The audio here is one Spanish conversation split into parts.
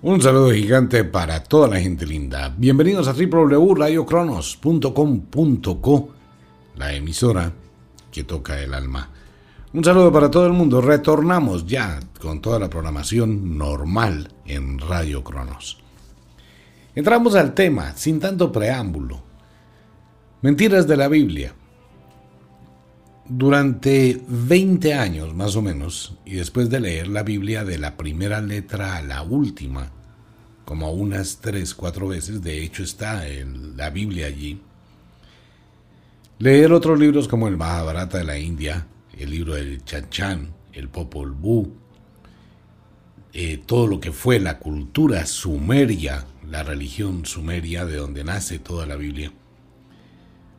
Un saludo gigante para toda la gente linda. Bienvenidos a www.radiocronos.com.co, la emisora que toca el alma. Un saludo para todo el mundo. Retornamos ya con toda la programación normal en Radio Cronos. Entramos al tema sin tanto preámbulo. Mentiras de la Biblia. Durante 20 años más o menos, y después de leer la Biblia de la primera letra a la última, como unas 3, 4 veces, de hecho está en la Biblia allí, leer otros libros como el Mahabharata de la India, el libro del Chachan, el Popol Vuh, eh, todo lo que fue la cultura sumeria, la religión sumeria de donde nace toda la Biblia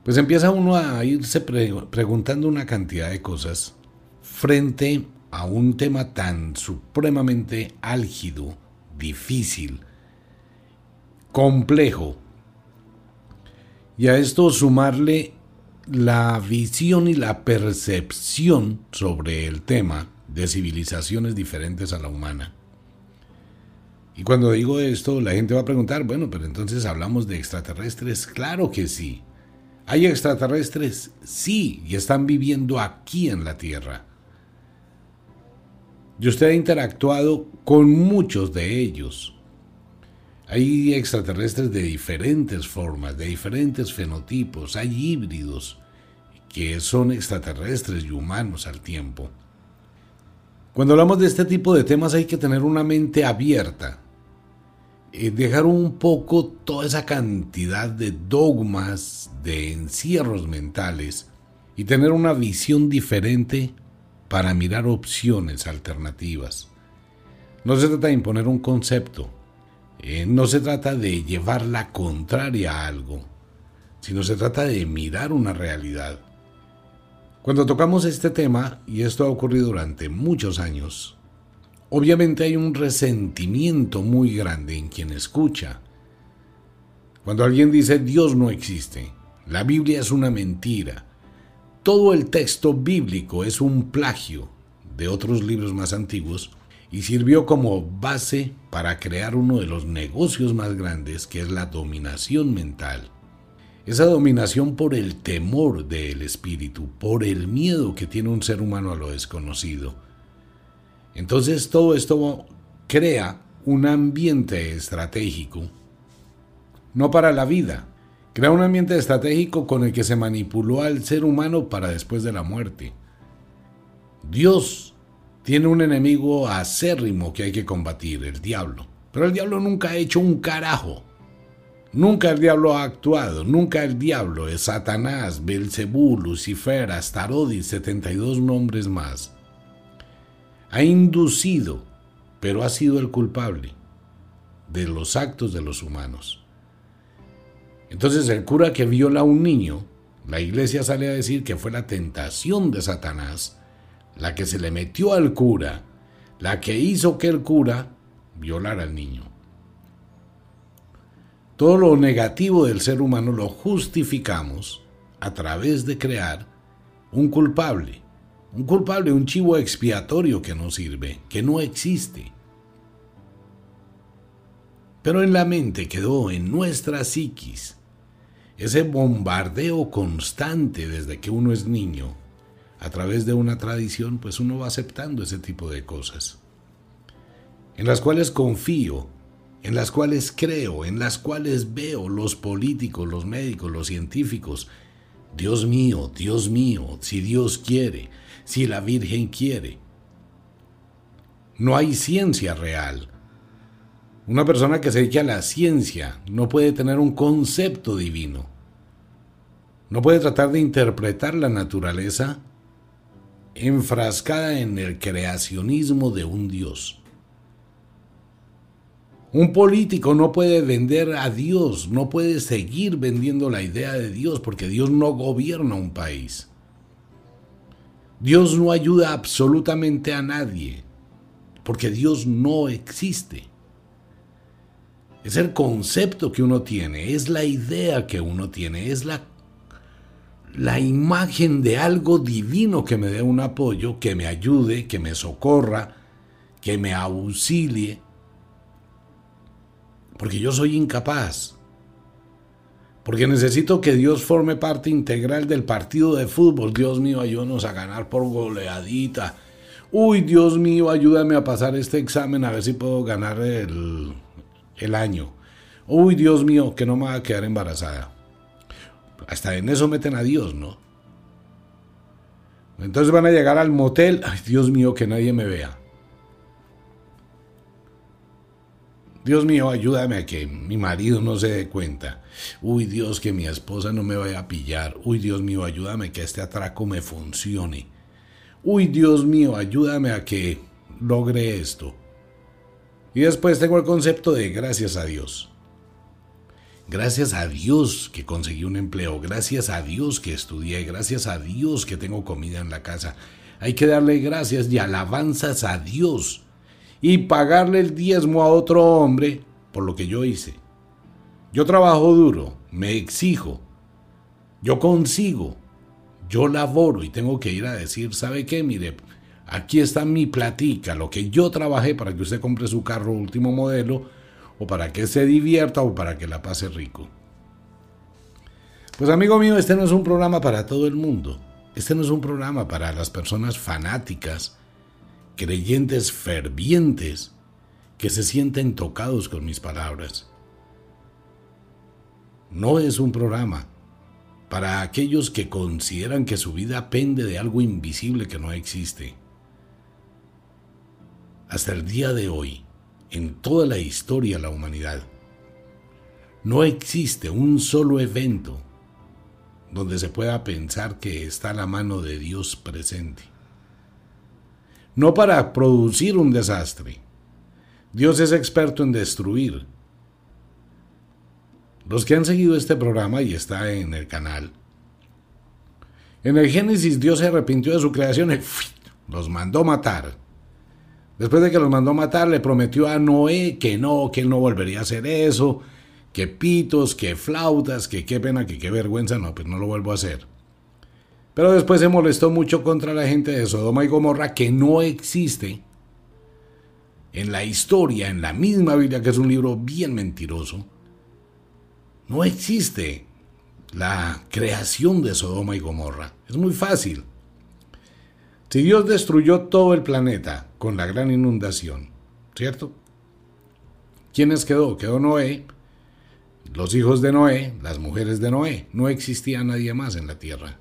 pues empieza uno a irse preguntando una cantidad de cosas frente a un tema tan supremamente álgido, difícil, complejo. Y a esto sumarle la visión y la percepción sobre el tema de civilizaciones diferentes a la humana. Y cuando digo esto, la gente va a preguntar, bueno, pero entonces hablamos de extraterrestres. Claro que sí. ¿Hay extraterrestres? Sí, y están viviendo aquí en la Tierra. Y usted ha interactuado con muchos de ellos. Hay extraterrestres de diferentes formas, de diferentes fenotipos, hay híbridos que son extraterrestres y humanos al tiempo. Cuando hablamos de este tipo de temas hay que tener una mente abierta, eh, dejar un poco toda esa cantidad de dogmas, de encierros mentales y tener una visión diferente para mirar opciones alternativas. No se trata de imponer un concepto, eh, no se trata de llevar la contraria a algo, sino se trata de mirar una realidad. Cuando tocamos este tema, y esto ha ocurrido durante muchos años, obviamente hay un resentimiento muy grande en quien escucha. Cuando alguien dice Dios no existe, la Biblia es una mentira, todo el texto bíblico es un plagio de otros libros más antiguos y sirvió como base para crear uno de los negocios más grandes que es la dominación mental. Esa dominación por el temor del espíritu, por el miedo que tiene un ser humano a lo desconocido entonces todo esto crea un ambiente estratégico, no para la vida, crea un ambiente estratégico con el que se manipuló al ser humano para después de la muerte. Dios tiene un enemigo acérrimo que hay que combatir, el diablo. Pero el diablo nunca ha hecho un carajo. Nunca el diablo ha actuado, nunca el diablo es Satanás, Belcebú, Lucifer, Astarot y 72 nombres más ha inducido, pero ha sido el culpable de los actos de los humanos. Entonces el cura que viola a un niño, la iglesia sale a decir que fue la tentación de Satanás, la que se le metió al cura, la que hizo que el cura violara al niño. Todo lo negativo del ser humano lo justificamos a través de crear un culpable un culpable, un chivo expiatorio que no sirve, que no existe. Pero en la mente quedó en nuestra psiquis ese bombardeo constante desde que uno es niño. A través de una tradición, pues uno va aceptando ese tipo de cosas. En las cuales confío, en las cuales creo, en las cuales veo los políticos, los médicos, los científicos. Dios mío, Dios mío, si Dios quiere, si la Virgen quiere. No hay ciencia real. Una persona que se dedique a la ciencia no puede tener un concepto divino. No puede tratar de interpretar la naturaleza enfrascada en el creacionismo de un Dios. Un político no puede vender a Dios, no puede seguir vendiendo la idea de Dios porque Dios no gobierna un país. Dios no ayuda absolutamente a nadie, porque Dios no existe. Es el concepto que uno tiene, es la idea que uno tiene, es la, la imagen de algo divino que me dé un apoyo, que me ayude, que me socorra, que me auxilie. Porque yo soy incapaz. Porque necesito que Dios forme parte integral del partido de fútbol. Dios mío, ayúdanos a ganar por goleadita. Uy, Dios mío, ayúdame a pasar este examen a ver si puedo ganar el, el año. Uy, Dios mío, que no me va a quedar embarazada. Hasta en eso meten a Dios, ¿no? Entonces van a llegar al motel. Ay, Dios mío, que nadie me vea. Dios mío, ayúdame a que mi marido no se dé cuenta. Uy, Dios, que mi esposa no me vaya a pillar. Uy, Dios mío, ayúdame que este atraco me funcione. Uy, Dios mío, ayúdame a que logre esto. Y después tengo el concepto de gracias a Dios. Gracias a Dios que conseguí un empleo, gracias a Dios que estudié, gracias a Dios que tengo comida en la casa. Hay que darle gracias y alabanzas a Dios y pagarle el diezmo a otro hombre por lo que yo hice. Yo trabajo duro, me exijo, yo consigo, yo laboro y tengo que ir a decir, ¿sabe qué? Mire, aquí está mi platica, lo que yo trabajé para que usted compre su carro último modelo, o para que se divierta o para que la pase rico. Pues amigo mío, este no es un programa para todo el mundo. Este no es un programa para las personas fanáticas, creyentes fervientes, que se sienten tocados con mis palabras. No es un programa para aquellos que consideran que su vida pende de algo invisible que no existe. Hasta el día de hoy, en toda la historia de la humanidad. No existe un solo evento donde se pueda pensar que está la mano de Dios presente. No para producir un desastre. Dios es experto en destruir. Los que han seguido este programa y está en el canal. En el Génesis Dios se arrepintió de su creación y los mandó matar. Después de que los mandó matar, le prometió a Noé que no, que él no volvería a hacer eso, que pitos, que flautas, que qué pena, que qué vergüenza, no, pues no lo vuelvo a hacer. Pero después se molestó mucho contra la gente de Sodoma y Gomorra, que no existe en la historia, en la misma Biblia, que es un libro bien mentiroso. No existe la creación de Sodoma y Gomorra. Es muy fácil. Si Dios destruyó todo el planeta con la gran inundación, ¿cierto? ¿Quiénes quedó? Quedó Noé, los hijos de Noé, las mujeres de Noé. No existía nadie más en la tierra.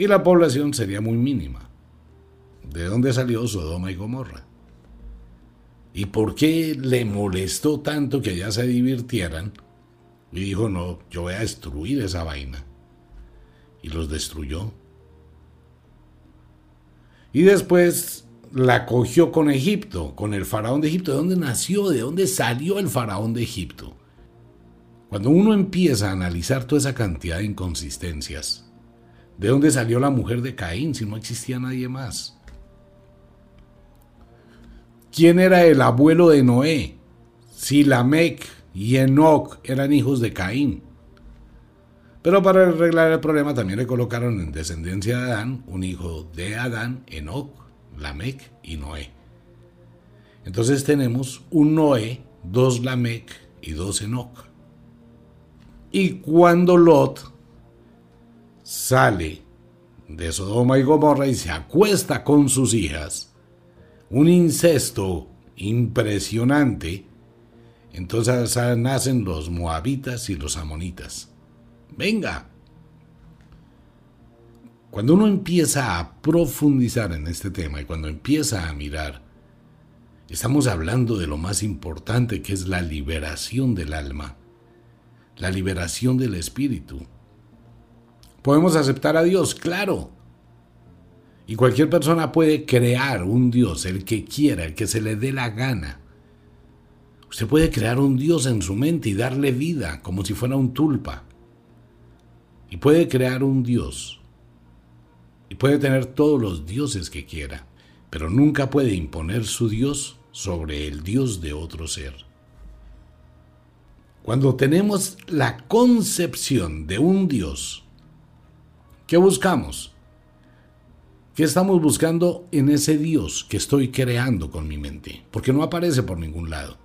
Y la población sería muy mínima. ¿De dónde salió Sodoma y Gomorra? ¿Y por qué le molestó tanto que allá se divirtieran? Y dijo, no, yo voy a destruir esa vaina. Y los destruyó y después la cogió con Egipto, con el faraón de Egipto. ¿De dónde nació? ¿De dónde salió el faraón de Egipto? Cuando uno empieza a analizar toda esa cantidad de inconsistencias, ¿de dónde salió la mujer de Caín si no existía nadie más? ¿Quién era el abuelo de Noé? Si Lamec y Enoch eran hijos de Caín. Pero para arreglar el problema también le colocaron en descendencia de Adán un hijo de Adán, Enoch, Lamec y Noé. Entonces tenemos un Noé, dos Lamec y dos Enoch. Y cuando Lot sale de Sodoma y Gomorra y se acuesta con sus hijas, un incesto impresionante, entonces nacen los moabitas y los amonitas. Venga. Cuando uno empieza a profundizar en este tema y cuando empieza a mirar, estamos hablando de lo más importante que es la liberación del alma, la liberación del espíritu. ¿Podemos aceptar a Dios? Claro. Y cualquier persona puede crear un Dios, el que quiera, el que se le dé la gana. Usted puede crear un Dios en su mente y darle vida como si fuera un tulpa. Y puede crear un Dios. Y puede tener todos los dioses que quiera. Pero nunca puede imponer su Dios sobre el Dios de otro ser. Cuando tenemos la concepción de un Dios, ¿qué buscamos? ¿Qué estamos buscando en ese Dios que estoy creando con mi mente? Porque no aparece por ningún lado.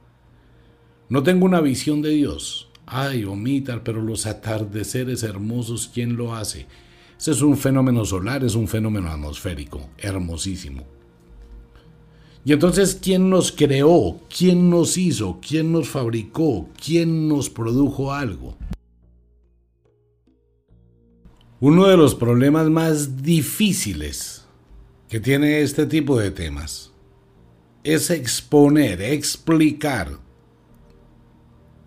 No tengo una visión de Dios. Ay, omitar, pero los atardeceres hermosos, ¿quién lo hace? Ese es un fenómeno solar, es un fenómeno atmosférico, hermosísimo. Y entonces, ¿quién nos creó? ¿Quién nos hizo? ¿Quién nos fabricó? ¿Quién nos produjo algo? Uno de los problemas más difíciles que tiene este tipo de temas es exponer, explicar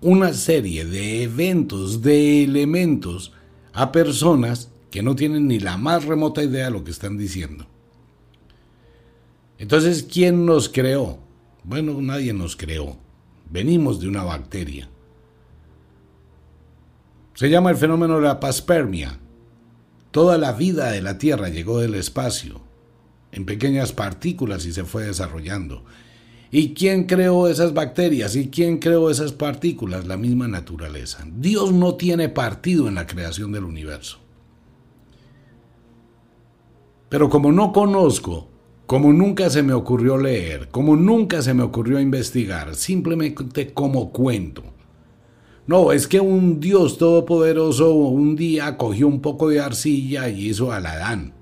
una serie de eventos, de elementos a personas que no tienen ni la más remota idea de lo que están diciendo. Entonces, ¿quién nos creó? Bueno, nadie nos creó. Venimos de una bacteria. Se llama el fenómeno de la paspermia. Toda la vida de la Tierra llegó del espacio, en pequeñas partículas y se fue desarrollando. ¿Y quién creó esas bacterias? ¿Y quién creó esas partículas? La misma naturaleza. Dios no tiene partido en la creación del universo. Pero como no conozco, como nunca se me ocurrió leer, como nunca se me ocurrió investigar, simplemente como cuento. No, es que un Dios todopoderoso un día cogió un poco de arcilla y hizo al Adán.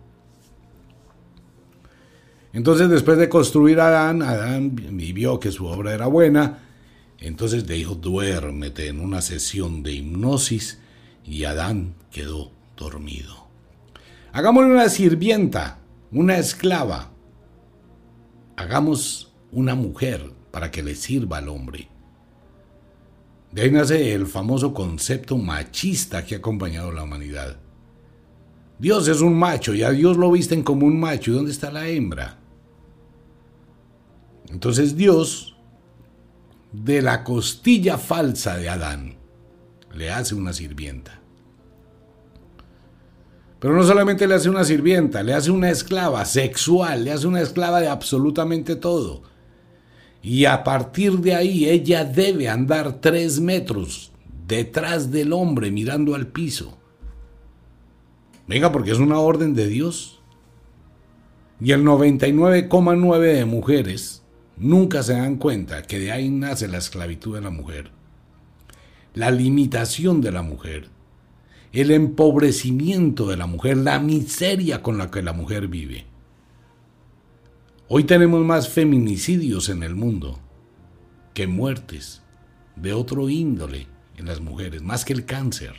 Entonces después de construir a Adán, Adán vio que su obra era buena, entonces le dijo, duérmete en una sesión de hipnosis y Adán quedó dormido. Hagámosle una sirvienta, una esclava. Hagamos una mujer para que le sirva al hombre. De ahí nace el famoso concepto machista que ha acompañado a la humanidad. Dios es un macho y a Dios lo visten como un macho. ¿Y dónde está la hembra? Entonces Dios, de la costilla falsa de Adán, le hace una sirvienta. Pero no solamente le hace una sirvienta, le hace una esclava sexual, le hace una esclava de absolutamente todo. Y a partir de ahí ella debe andar tres metros detrás del hombre mirando al piso. Venga, porque es una orden de Dios. Y el 99,9 de mujeres nunca se dan cuenta que de ahí nace la esclavitud de la mujer, la limitación de la mujer el empobrecimiento de la mujer, la miseria con la que la mujer vive. Hoy tenemos más feminicidios en el mundo que muertes de otro índole en las mujeres, más que el cáncer.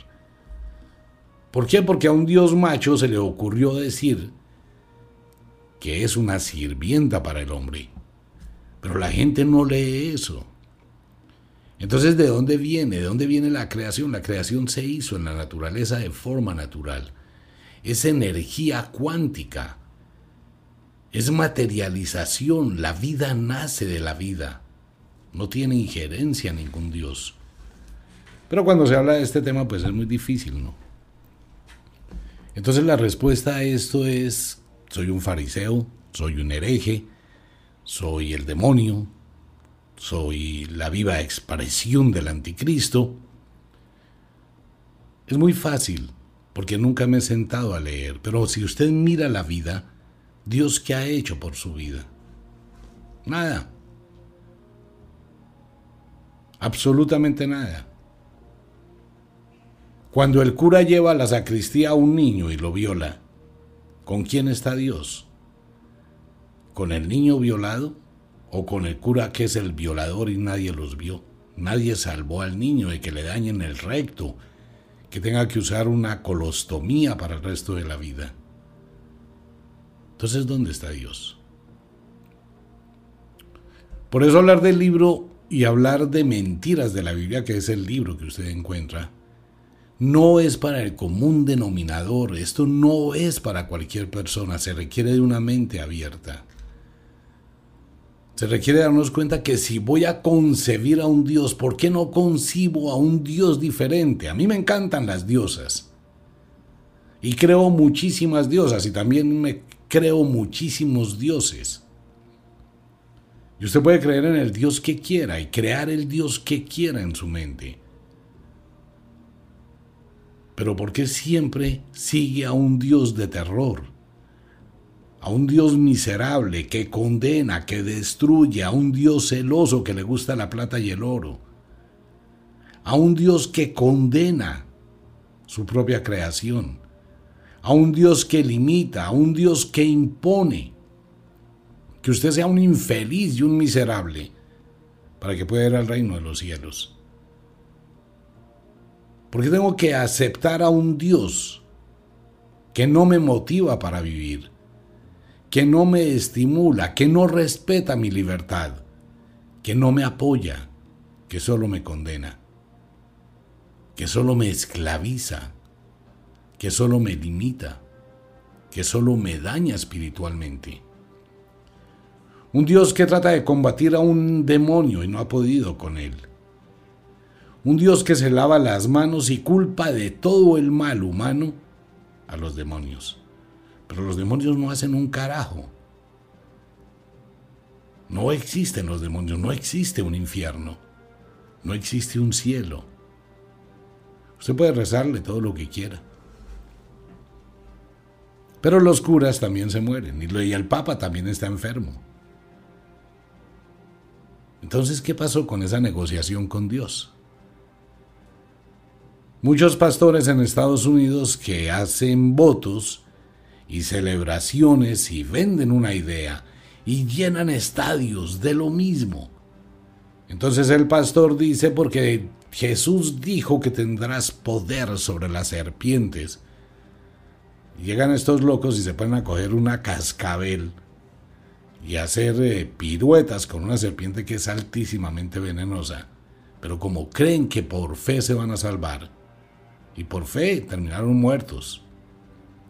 ¿Por qué? Porque a un dios macho se le ocurrió decir que es una sirvienta para el hombre. Pero la gente no lee eso. Entonces, ¿de dónde viene? ¿De dónde viene la creación? La creación se hizo en la naturaleza de forma natural. Es energía cuántica. Es materialización. La vida nace de la vida. No tiene injerencia ningún Dios. Pero cuando se habla de este tema, pues es muy difícil, ¿no? Entonces la respuesta a esto es, soy un fariseo, soy un hereje, soy el demonio, soy la viva expresión del anticristo, es muy fácil, porque nunca me he sentado a leer, pero si usted mira la vida, Dios qué ha hecho por su vida? Nada. Absolutamente nada. Cuando el cura lleva a la sacristía a un niño y lo viola, ¿con quién está Dios? ¿Con el niño violado? o con el cura que es el violador y nadie los vio. Nadie salvó al niño de que le dañen el recto, que tenga que usar una colostomía para el resto de la vida. Entonces, ¿dónde está Dios? Por eso hablar del libro y hablar de mentiras de la Biblia, que es el libro que usted encuentra, no es para el común denominador, esto no es para cualquier persona, se requiere de una mente abierta. Se requiere darnos cuenta que si voy a concebir a un Dios, ¿por qué no concibo a un Dios diferente? A mí me encantan las diosas. Y creo muchísimas diosas y también me creo muchísimos dioses. Y usted puede creer en el Dios que quiera y crear el Dios que quiera en su mente. Pero ¿por qué siempre sigue a un Dios de terror? a un Dios miserable que condena, que destruye, a un Dios celoso que le gusta la plata y el oro. a un Dios que condena su propia creación, a un Dios que limita, a un Dios que impone, que usted sea un infeliz y un miserable para que pueda ir al reino de los cielos. Porque tengo que aceptar a un Dios que no me motiva para vivir, que no me estimula, que no respeta mi libertad, que no me apoya, que solo me condena, que solo me esclaviza, que solo me limita, que solo me daña espiritualmente. Un Dios que trata de combatir a un demonio y no ha podido con él. Un Dios que se lava las manos y culpa de todo el mal humano a los demonios. Pero los demonios no hacen un carajo. No existen los demonios, no existe un infierno, no existe un cielo. Usted puede rezarle todo lo que quiera. Pero los curas también se mueren y el Papa también está enfermo. Entonces, ¿qué pasó con esa negociación con Dios? Muchos pastores en Estados Unidos que hacen votos y celebraciones y venden una idea y llenan estadios de lo mismo. Entonces el pastor dice, porque Jesús dijo que tendrás poder sobre las serpientes. Llegan estos locos y se ponen a coger una cascabel y hacer eh, piruetas con una serpiente que es altísimamente venenosa. Pero como creen que por fe se van a salvar, y por fe terminaron muertos.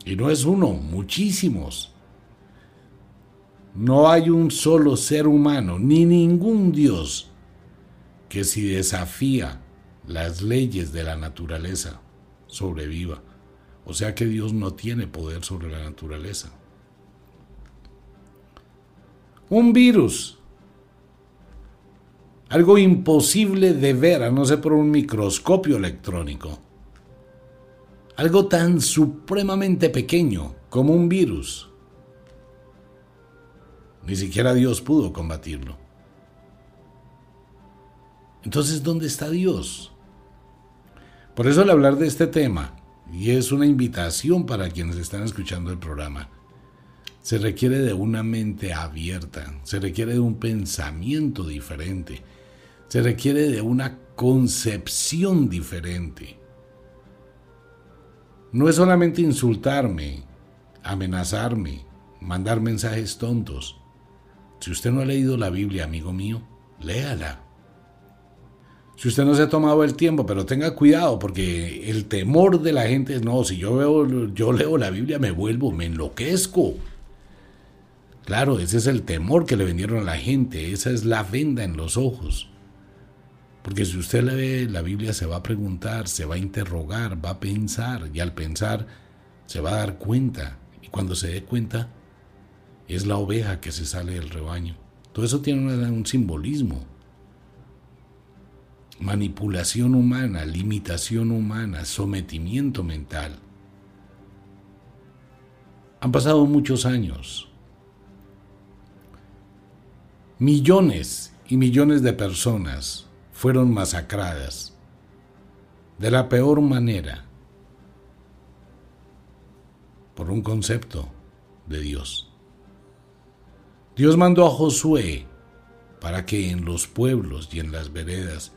Y no es uno, muchísimos. No hay un solo ser humano, ni ningún Dios, que si desafía las leyes de la naturaleza, sobreviva. O sea que Dios no tiene poder sobre la naturaleza. Un virus. Algo imposible de ver, a no ser por un microscopio electrónico algo tan supremamente pequeño como un virus. Ni siquiera Dios pudo combatirlo. Entonces, ¿dónde está Dios? Por eso al hablar de este tema, y es una invitación para quienes están escuchando el programa, se requiere de una mente abierta, se requiere de un pensamiento diferente, se requiere de una concepción diferente. No es solamente insultarme, amenazarme, mandar mensajes tontos. Si usted no ha leído la Biblia, amigo mío, léala. Si usted no se ha tomado el tiempo, pero tenga cuidado, porque el temor de la gente es, no, si yo veo, yo leo la Biblia, me vuelvo, me enloquezco. Claro, ese es el temor que le vendieron a la gente, esa es la venda en los ojos. Porque si usted lee la Biblia se va a preguntar, se va a interrogar, va a pensar y al pensar se va a dar cuenta. Y cuando se dé cuenta es la oveja que se sale del rebaño. Todo eso tiene un simbolismo. Manipulación humana, limitación humana, sometimiento mental. Han pasado muchos años. Millones y millones de personas fueron masacradas de la peor manera por un concepto de Dios. Dios mandó a Josué para que en los pueblos y en las veredas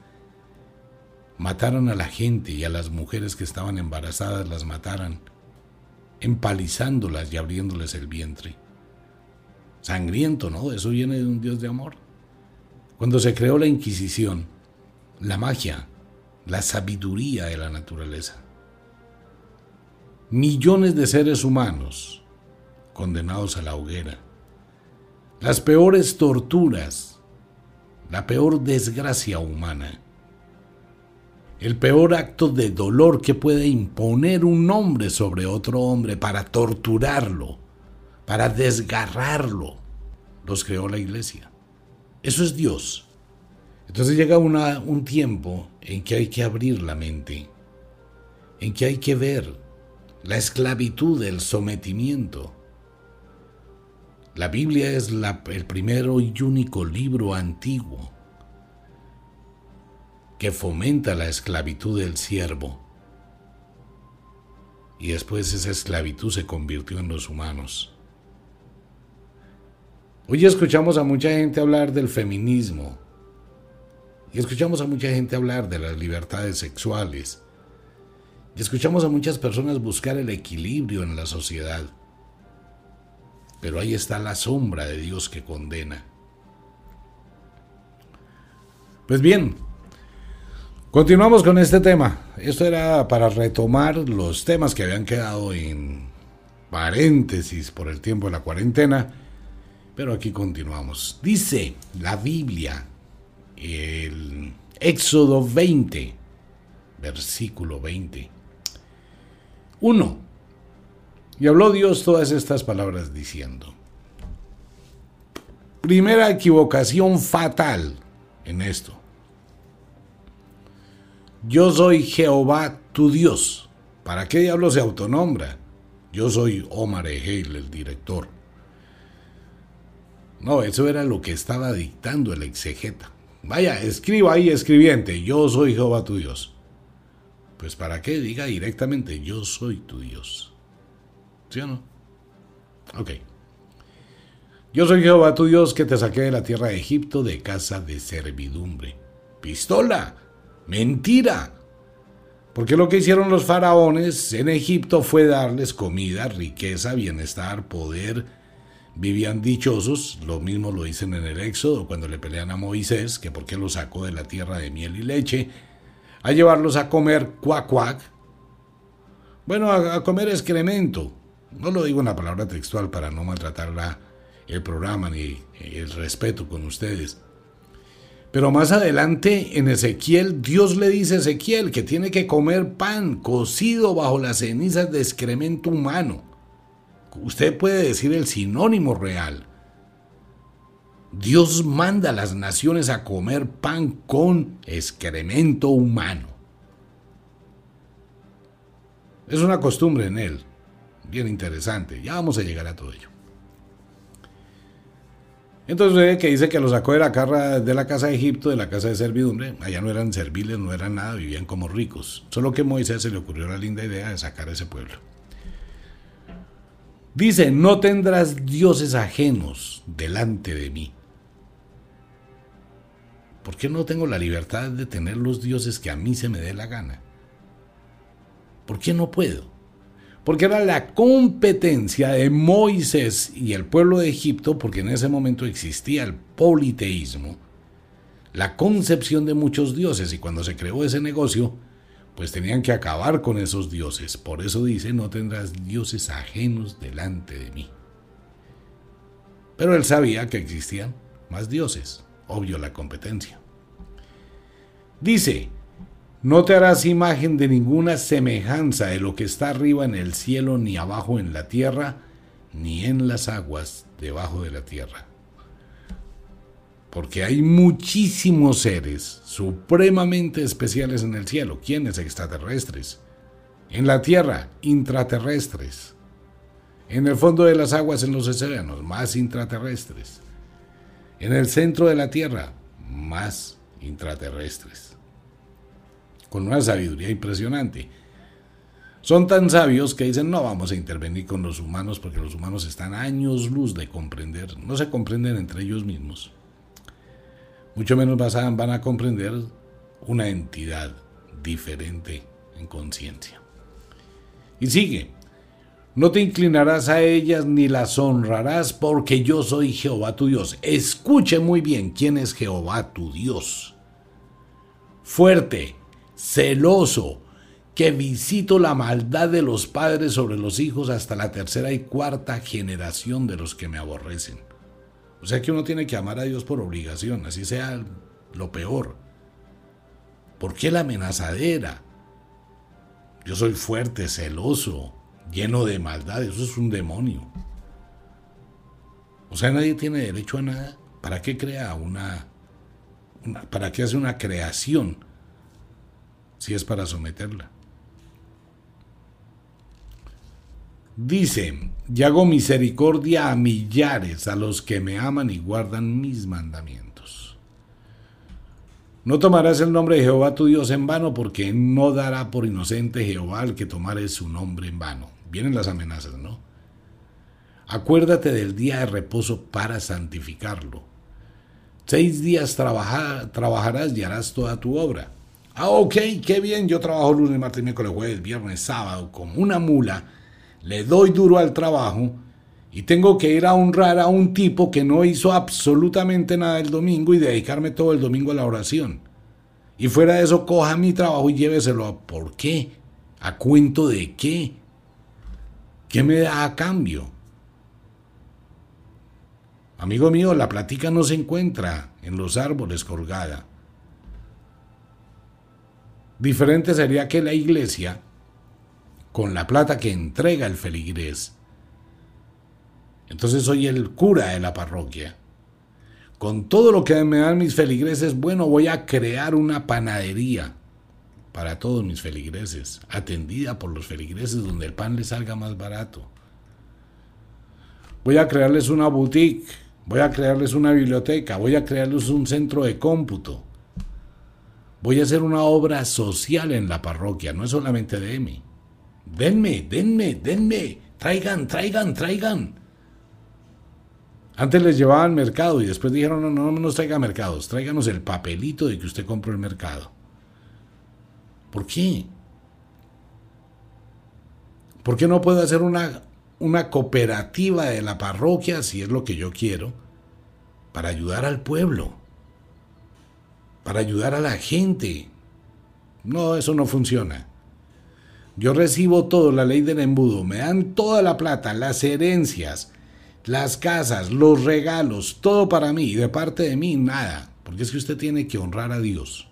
mataran a la gente y a las mujeres que estaban embarazadas las mataran, empalizándolas y abriéndoles el vientre. Sangriento, ¿no? Eso viene de un Dios de amor. Cuando se creó la Inquisición, la magia, la sabiduría de la naturaleza. Millones de seres humanos condenados a la hoguera. Las peores torturas, la peor desgracia humana. El peor acto de dolor que puede imponer un hombre sobre otro hombre para torturarlo, para desgarrarlo, los creó la iglesia. Eso es Dios. Entonces llega un tiempo en que hay que abrir la mente, en que hay que ver la esclavitud, el sometimiento. La Biblia es el primero y único libro antiguo que fomenta la esclavitud del siervo. Y después esa esclavitud se convirtió en los humanos. Hoy escuchamos a mucha gente hablar del feminismo. Y escuchamos a mucha gente hablar de las libertades sexuales. Y escuchamos a muchas personas buscar el equilibrio en la sociedad. Pero ahí está la sombra de Dios que condena. Pues bien, continuamos con este tema. Esto era para retomar los temas que habían quedado en paréntesis por el tiempo de la cuarentena. Pero aquí continuamos. Dice la Biblia, el Éxodo 20, versículo 20. 1. Y habló Dios todas estas palabras diciendo, primera equivocación fatal en esto. Yo soy Jehová tu Dios. ¿Para qué diablo se autonombra? Yo soy Omar Egeil, el director. No, eso era lo que estaba dictando el exegeta. Vaya, escriba ahí, escribiente, yo soy Jehová tu Dios. Pues para qué diga directamente, yo soy tu Dios. ¿Sí o no? Ok. Yo soy Jehová tu Dios que te saqué de la tierra de Egipto de casa de servidumbre. Pistola. Mentira. Porque lo que hicieron los faraones en Egipto fue darles comida, riqueza, bienestar, poder. Vivían dichosos, lo mismo lo dicen en el Éxodo cuando le pelean a Moisés, que por qué lo sacó de la tierra de miel y leche, a llevarlos a comer cuac cuac. Bueno, a, comer excremento. No lo digo en la palabra textual para no maltratar el programa ni el respeto con ustedes. Pero más adelante en Ezequiel, Dios le dice a Ezequiel que tiene que comer pan cocido bajo las cenizas de excremento humano. Usted puede decir el sinónimo real. Dios manda a las naciones a comer pan con excremento humano. Es una costumbre en él, bien interesante. Ya vamos a llegar a todo ello. Entonces ve que dice que lo sacó de la, de la casa de Egipto, de la casa de servidumbre. Allá no eran serviles, no eran nada, vivían como ricos. Solo que a Moisés se le ocurrió la linda idea de sacar a ese pueblo. Dice, no tendrás dioses ajenos delante de mí. ¿Por qué no tengo la libertad de tener los dioses que a mí se me dé la gana? ¿Por qué no puedo? Porque era la competencia de Moisés y el pueblo de Egipto, porque en ese momento existía el politeísmo, la concepción de muchos dioses, y cuando se creó ese negocio, pues tenían que acabar con esos dioses. Por eso dice, no tendrás dioses ajenos delante de mí. Pero él sabía que existían más dioses obvio la competencia. Dice, no te harás imagen de ninguna semejanza de lo que está arriba en el cielo, ni abajo en la tierra, ni en las aguas debajo de la tierra. Porque hay muchísimos seres supremamente especiales en el cielo. ¿Quiénes? Extraterrestres. En la tierra, intraterrestres. En el fondo de las aguas, en los océanos, más intraterrestres en el centro de la Tierra, más intraterrestres. Con una sabiduría impresionante. Son tan sabios que dicen no vamos a intervenir con los humanos porque los humanos están años luz de comprender, no se comprenden entre ellos mismos. Mucho menos van a comprender una entidad diferente en conciencia. Y sigue, no te inclinarás a ellas ni las honrarás, porque yo soy Jehová tu Dios. Escuche muy bien quién es Jehová tu Dios. Fuerte, celoso, que visito la maldad de los padres sobre los hijos hasta la tercera y cuarta generación de los que me aborrecen. O sea que uno tiene que amar a Dios por obligación, así sea lo peor. ¿Por qué la amenazadera? Yo soy fuerte, celoso, lleno de maldad, eso es un demonio. O sea, nadie tiene derecho a nada. ¿Para qué crea una, para qué hace una creación si es para someterla? Dice, y hago misericordia a millares, a los que me aman y guardan mis mandamientos. No tomarás el nombre de Jehová tu Dios en vano, porque no dará por inocente Jehová al que tomare su nombre en vano. Vienen las amenazas, ¿no? Acuérdate del día de reposo para santificarlo. Seis días trabajarás y harás toda tu obra. Ah, ok, qué bien, yo trabajo lunes, martes, miércoles, jueves, viernes, sábado, como una mula, le doy duro al trabajo y tengo que ir a honrar a un tipo que no hizo absolutamente nada el domingo y dedicarme todo el domingo a la oración. Y fuera de eso, coja mi trabajo y lléveselo a ¿por qué? ¿A cuento de qué? ¿Qué me da a cambio? Amigo mío, la platica no se encuentra en los árboles colgada. Diferente sería que la iglesia, con la plata que entrega el feligrés, entonces soy el cura de la parroquia. Con todo lo que me dan mis feligreses, bueno, voy a crear una panadería para todos mis feligreses, atendida por los feligreses donde el pan les salga más barato. Voy a crearles una boutique, voy a crearles una biblioteca, voy a crearles un centro de cómputo. Voy a hacer una obra social en la parroquia, no es solamente de mí. Denme, denme, denme, traigan, traigan, traigan. Antes les llevaban mercado y después dijeron, no, no, no nos traiga mercados, tráiganos el papelito de que usted compró el mercado. ¿Por qué? ¿Por qué no puedo hacer una, una cooperativa de la parroquia, si es lo que yo quiero, para ayudar al pueblo? Para ayudar a la gente. No, eso no funciona. Yo recibo todo, la ley del embudo, me dan toda la plata, las herencias, las casas, los regalos, todo para mí, y de parte de mí nada, porque es que usted tiene que honrar a Dios.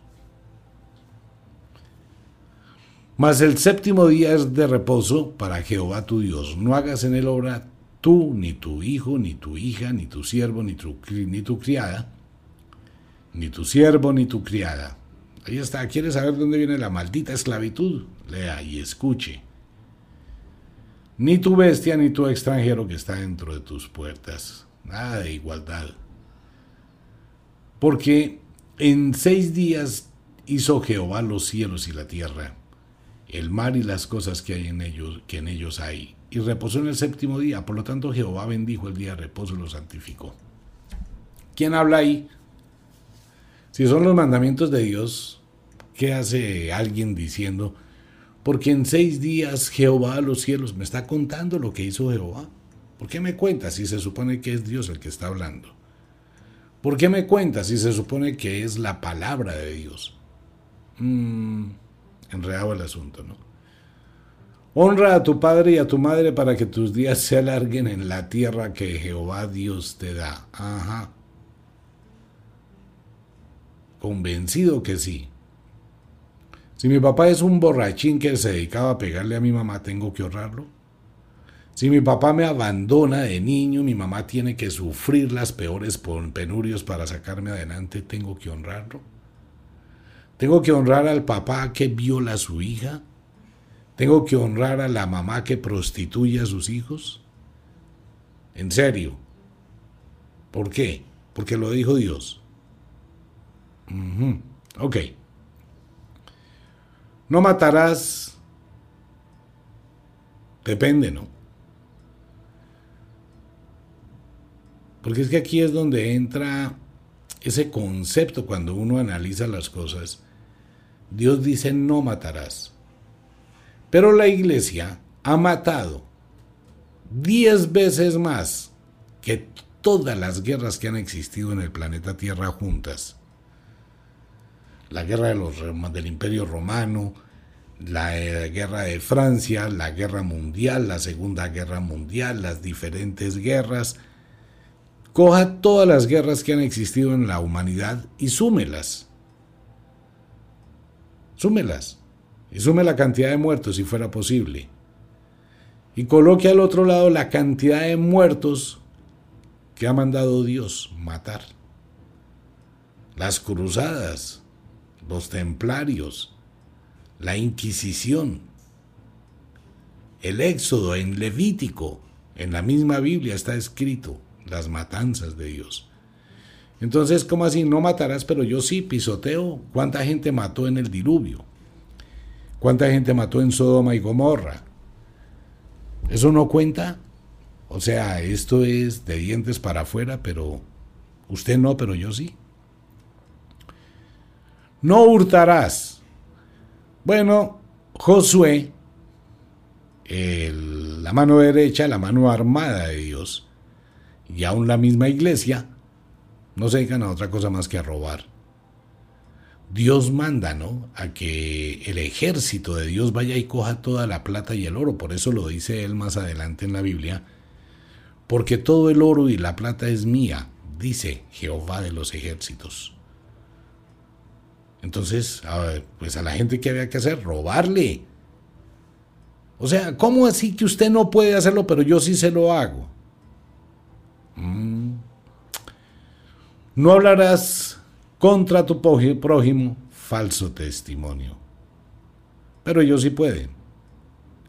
Mas el séptimo día es de reposo para Jehová tu Dios. No hagas en él obra tú, ni tu hijo, ni tu hija, ni tu siervo, ni tu, ni tu criada, ni tu siervo, ni tu criada. Ahí está. ¿Quieres saber dónde viene la maldita esclavitud? Lea y escuche ni tu bestia ni tu extranjero que está dentro de tus puertas. Nada de igualdad. Porque en seis días hizo Jehová los cielos y la tierra, el mar y las cosas que hay en ellos, que en ellos hay, y reposó en el séptimo día. Por lo tanto, Jehová bendijo el día de reposo y lo santificó. ¿Quién habla ahí? Si son los mandamientos de Dios, ¿qué hace alguien diciendo? porque en seis días Jehová a los cielos me está contando lo que hizo Jehová. ¿Por qué me cuenta si se supone que es Dios el que está hablando? ¿Por qué me cuenta si se supone que es la palabra de Dios? Mm, enredado el asunto, ¿no? Honra a tu padre y a tu madre para que tus días se alarguen en la tierra que Jehová Dios te da. Ajá. Convencido que sí. Si mi papá es un borrachín que se dedicaba a pegarle a mi mamá, ¿tengo que honrarlo? Si mi papá me abandona de niño, mi mamá tiene que sufrir las peores penurios para sacarme adelante, ¿tengo que honrarlo? ¿Tengo que honrar al papá que viola a su hija? ¿Tengo que honrar a la mamá que prostituye a sus hijos? ¿En serio? ¿Por qué? Porque lo dijo Dios. Ok. No matarás. Depende, ¿no? Porque es que aquí es donde entra ese concepto cuando uno analiza las cosas. Dios dice no matarás. Pero la iglesia ha matado diez veces más que todas las guerras que han existido en el planeta Tierra juntas la guerra de los, del Imperio Romano, la eh, guerra de Francia, la guerra mundial, la Segunda Guerra Mundial, las diferentes guerras. Coja todas las guerras que han existido en la humanidad y súmelas. Súmelas. Y sume la cantidad de muertos si fuera posible. Y coloque al otro lado la cantidad de muertos que ha mandado Dios matar. Las cruzadas, los templarios, la Inquisición, el Éxodo en Levítico, en la misma Biblia está escrito las matanzas de Dios. Entonces, ¿cómo así? No matarás, pero yo sí pisoteo. ¿Cuánta gente mató en el diluvio? ¿Cuánta gente mató en Sodoma y Gomorra? ¿Eso no cuenta? O sea, esto es de dientes para afuera, pero usted no, pero yo sí. No hurtarás. Bueno, Josué, la mano derecha, la mano armada de Dios, y aún la misma iglesia, no se dedican a otra cosa más que a robar. Dios manda, ¿no? A que el ejército de Dios vaya y coja toda la plata y el oro. Por eso lo dice él más adelante en la Biblia. Porque todo el oro y la plata es mía, dice Jehová de los ejércitos. Entonces, pues a la gente que había que hacer, robarle. O sea, ¿cómo así que usted no puede hacerlo, pero yo sí se lo hago? Mm. No hablarás contra tu prójimo falso testimonio. Pero ellos sí pueden.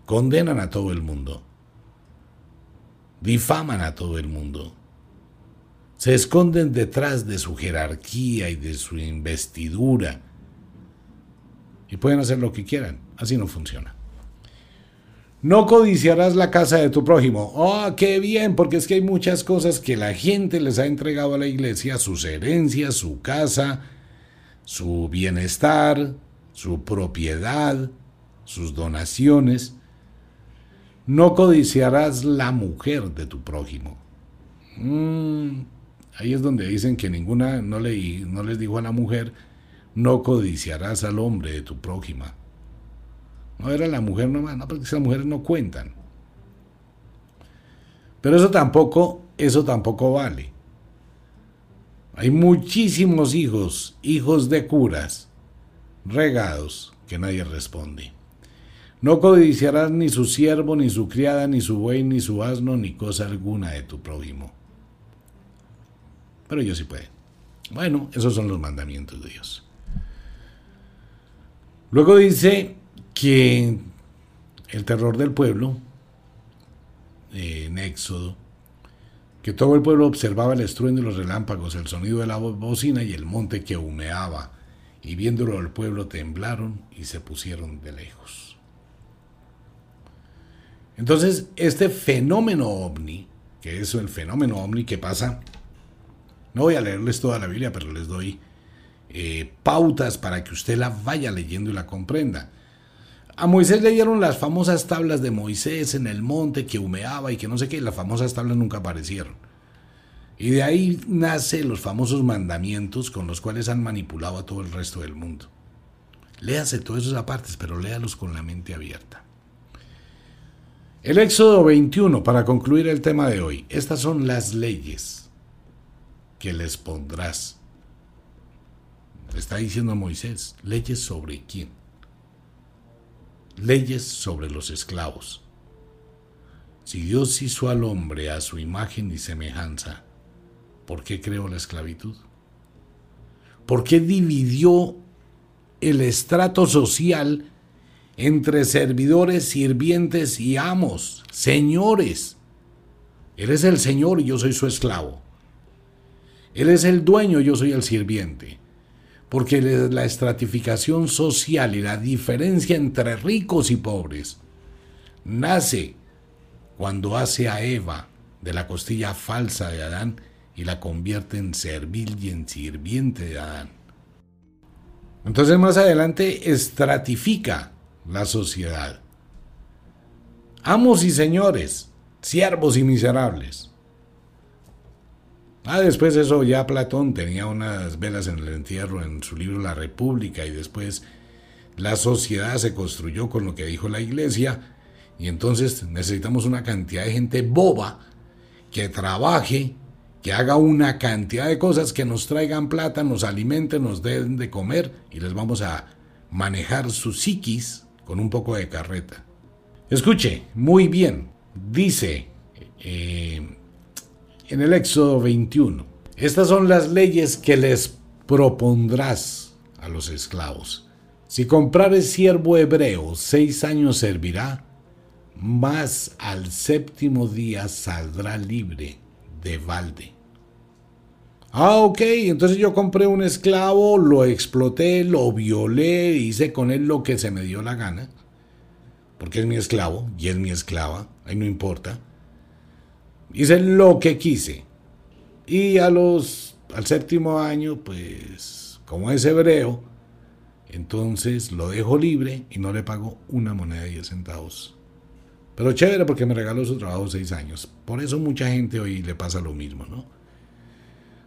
Condenan a todo el mundo. Difaman a todo el mundo. Se esconden detrás de su jerarquía y de su investidura. Y pueden hacer lo que quieran. Así no funciona. No codiciarás la casa de tu prójimo. Oh, qué bien, porque es que hay muchas cosas que la gente les ha entregado a la iglesia, sus herencias, su casa, su bienestar, su propiedad, sus donaciones. No codiciarás la mujer de tu prójimo. Mm, ahí es donde dicen que ninguna, no, le, no les dijo a la mujer, no codiciarás al hombre de tu prójima. No era la mujer nomás, no, porque esas mujeres no cuentan. Pero eso tampoco, eso tampoco vale. Hay muchísimos hijos, hijos de curas, regados, que nadie responde. No codiciarás ni su siervo, ni su criada, ni su buey, ni su asno, ni cosa alguna de tu prójimo. Pero yo sí puede. Bueno, esos son los mandamientos de Dios. Luego dice, que el terror del pueblo, en Éxodo, que todo el pueblo observaba el estruendo y los relámpagos, el sonido de la bocina y el monte que humeaba, y viéndolo el pueblo temblaron y se pusieron de lejos. Entonces, este fenómeno ovni, que es el fenómeno ovni que pasa, no voy a leerles toda la Biblia, pero les doy eh, pautas para que usted la vaya leyendo y la comprenda. A Moisés le dieron las famosas tablas de Moisés en el monte que humeaba y que no sé qué, las famosas tablas nunca aparecieron. Y de ahí nace los famosos mandamientos con los cuales han manipulado a todo el resto del mundo. Léase todos esos apartes, pero léalos con la mente abierta. El Éxodo 21, para concluir el tema de hoy. Estas son las leyes que les pondrás. Está diciendo Moisés, leyes sobre quién leyes sobre los esclavos. Si Dios hizo al hombre a su imagen y semejanza, ¿por qué creó la esclavitud? ¿Por qué dividió el estrato social entre servidores, sirvientes y amos, señores? Él es el Señor y yo soy su esclavo. Él es el dueño, yo soy el sirviente porque la estratificación social y la diferencia entre ricos y pobres nace cuando hace a Eva de la costilla falsa de Adán y la convierte en servil y en sirviente de Adán. Entonces más adelante estratifica la sociedad. Amos y señores, siervos y miserables. Ah, después eso ya Platón tenía unas velas en el entierro en su libro La República y después la sociedad se construyó con lo que dijo la iglesia y entonces necesitamos una cantidad de gente boba que trabaje, que haga una cantidad de cosas que nos traigan plata, nos alimenten, nos den de comer y les vamos a manejar su psiquis con un poco de carreta. Escuche, muy bien, dice eh, en el Éxodo 21. Estas son las leyes que les propondrás a los esclavos. Si comprares siervo hebreo, seis años servirá, mas al séptimo día saldrá libre de balde. Ah, ok, entonces yo compré un esclavo, lo exploté, lo violé, hice con él lo que se me dio la gana, porque es mi esclavo y es mi esclava, ahí no importa. Hice lo que quise. Y a los, al séptimo año, pues, como es hebreo, entonces lo dejo libre y no le pago una moneda de 10 centavos. Pero chévere porque me regaló su trabajo seis años. Por eso mucha gente hoy le pasa lo mismo, ¿no?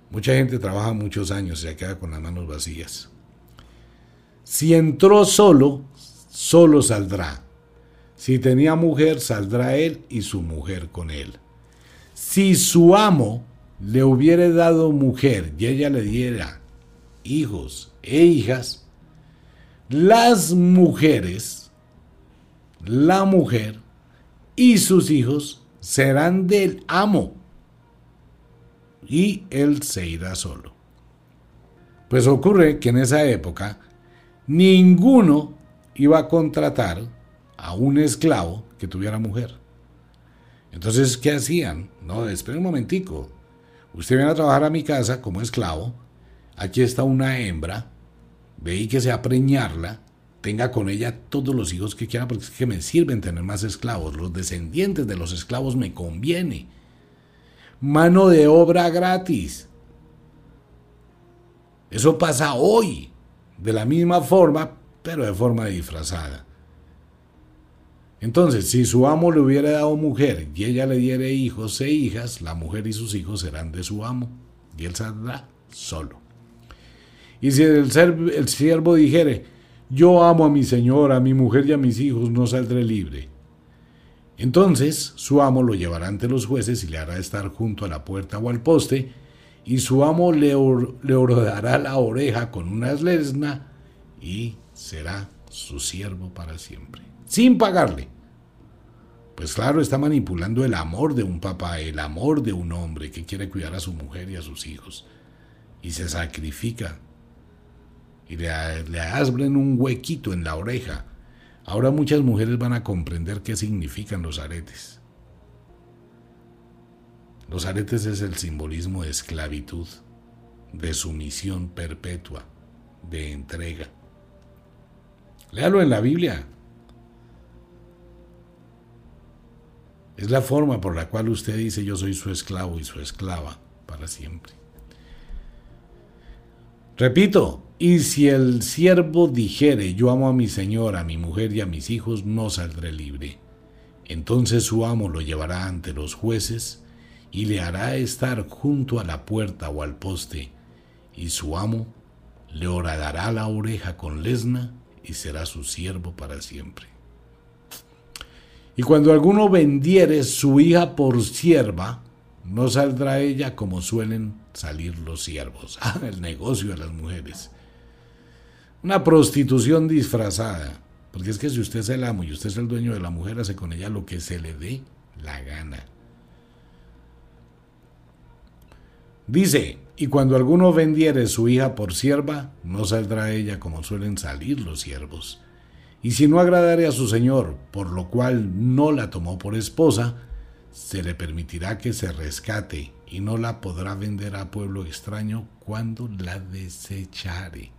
Mucha gente trabaja muchos años y se queda con las manos vacías. Si entró solo, solo saldrá. Si tenía mujer, saldrá él y su mujer con él. Si su amo le hubiere dado mujer y ella le diera hijos e hijas, las mujeres, la mujer y sus hijos serán del amo y él se irá solo. Pues ocurre que en esa época ninguno iba a contratar a un esclavo que tuviera mujer. Entonces, ¿qué hacían? No, espere un momentico. Usted viene a trabajar a mi casa como esclavo. Aquí está una hembra. Ve que sea preñarla. Tenga con ella todos los hijos que quiera porque es que me sirven tener más esclavos. Los descendientes de los esclavos me conviene mano de obra gratis. Eso pasa hoy, de la misma forma, pero de forma disfrazada. Entonces, si su amo le hubiera dado mujer y ella le diere hijos e hijas, la mujer y sus hijos serán de su amo, y él saldrá solo. Y si el, siervo dijere, yo amo a mi señor, a mi mujer y a mis hijos, no saldré libre. Entonces su amo lo llevará ante los jueces y le hará estar junto a la puerta o al poste, y su amo le, le la oreja con una lesna y será su siervo para siempre, sin pagarle. Pues claro, está manipulando el amor de un papá, el amor de un hombre que quiere cuidar a su mujer y a sus hijos, y se sacrifica, y le, le asbren un huequito en la oreja, Ahora muchas mujeres van a comprender qué significan los aretes. Los aretes es el simbolismo de esclavitud, de sumisión perpetua, de entrega. Léalo en la Biblia. Es la forma por la cual usted dice yo soy su esclavo y su esclava para siempre. Repito, y si el siervo dijere, yo amo a mi señor, a mi mujer y a mis hijos, no saldré libre. Entonces su amo lo llevará ante los jueces y le hará estar junto a la puerta o al poste, y su amo le horadará la oreja con lesna y será su siervo para siempre. Y cuando alguno vendiere su hija por sierva, no saldrá ella como suelen salir los siervos. Ah, el negocio de las mujeres. Una prostitución disfrazada. Porque es que si usted es el amo y usted es el dueño de la mujer, hace con ella lo que se le dé la gana. Dice, y cuando alguno vendiere su hija por sierva, no saldrá ella como suelen salir los siervos. Y si no agradare a su señor, por lo cual no la tomó por esposa, se le permitirá que se rescate y no la podrá vender a pueblo extraño cuando la desechare.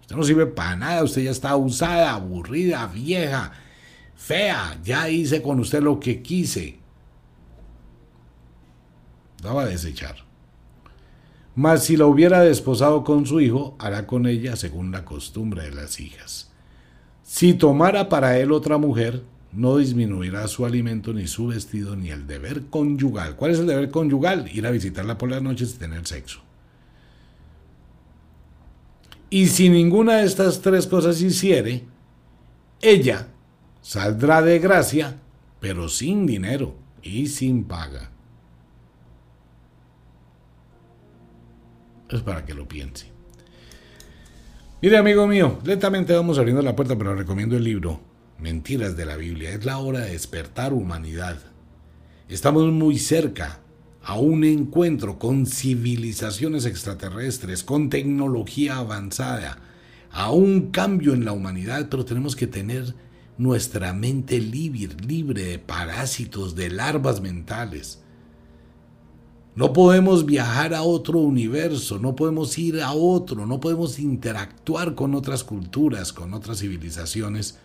Usted no sirve para nada, usted ya está usada, aburrida, vieja, fea, ya hice con usted lo que quise. La va a desechar. Mas si la hubiera desposado con su hijo, hará con ella según la costumbre de las hijas. Si tomara para él otra mujer, no disminuirá su alimento, ni su vestido, ni el deber conyugal. ¿Cuál es el deber conyugal? Ir a visitarla por las noches y tener sexo. Y si ninguna de estas tres cosas hiciere, ella saldrá de gracia, pero sin dinero y sin paga. Es para que lo piense. Mire, amigo mío, lentamente vamos abriendo la puerta, pero recomiendo el libro mentiras de la Biblia. Es la hora de despertar humanidad. Estamos muy cerca a un encuentro con civilizaciones extraterrestres, con tecnología avanzada, a un cambio en la humanidad, pero tenemos que tener nuestra mente libre, libre de parásitos, de larvas mentales. No podemos viajar a otro universo, no podemos ir a otro, no podemos interactuar con otras culturas, con otras civilizaciones,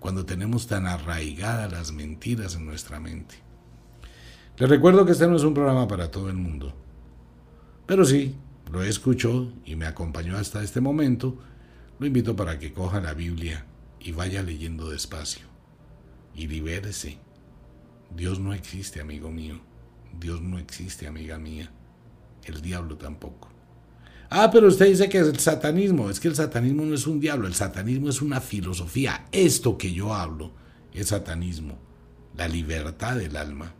cuando tenemos tan arraigadas las mentiras en nuestra mente. Les recuerdo que este no es un programa para todo el mundo. Pero sí, lo escuchó y me acompañó hasta este momento, lo invito para que coja la Biblia y vaya leyendo despacio. Y libérese. Dios no existe, amigo mío. Dios no existe, amiga mía. El diablo tampoco. Ah, pero usted dice que es el satanismo. Es que el satanismo no es un diablo, el satanismo es una filosofía. Esto que yo hablo es satanismo. La libertad del alma.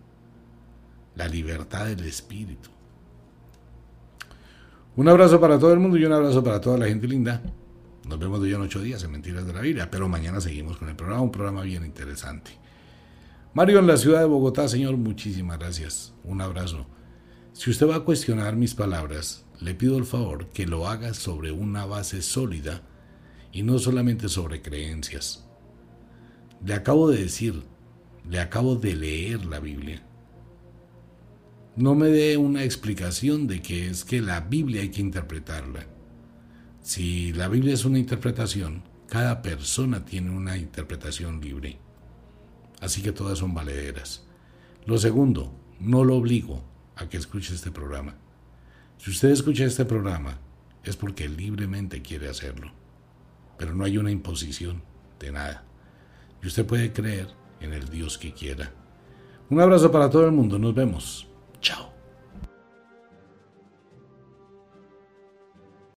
La libertad del espíritu. Un abrazo para todo el mundo y un abrazo para toda la gente linda. Nos vemos de hoy en ocho días en Mentiras de la Biblia, pero mañana seguimos con el programa, un programa bien interesante. Mario en la ciudad de Bogotá, señor, muchísimas gracias. Un abrazo. Si usted va a cuestionar mis palabras, le pido el favor que lo haga sobre una base sólida y no solamente sobre creencias. Le acabo de decir, le acabo de leer la Biblia. No me dé una explicación de que es que la Biblia hay que interpretarla. Si la Biblia es una interpretación, cada persona tiene una interpretación libre. Así que todas son valederas. Lo segundo, no lo obligo a que escuche este programa. Si usted escucha este programa, es porque libremente quiere hacerlo. Pero no hay una imposición de nada. Y usted puede creer en el Dios que quiera. Un abrazo para todo el mundo. Nos vemos. Chao.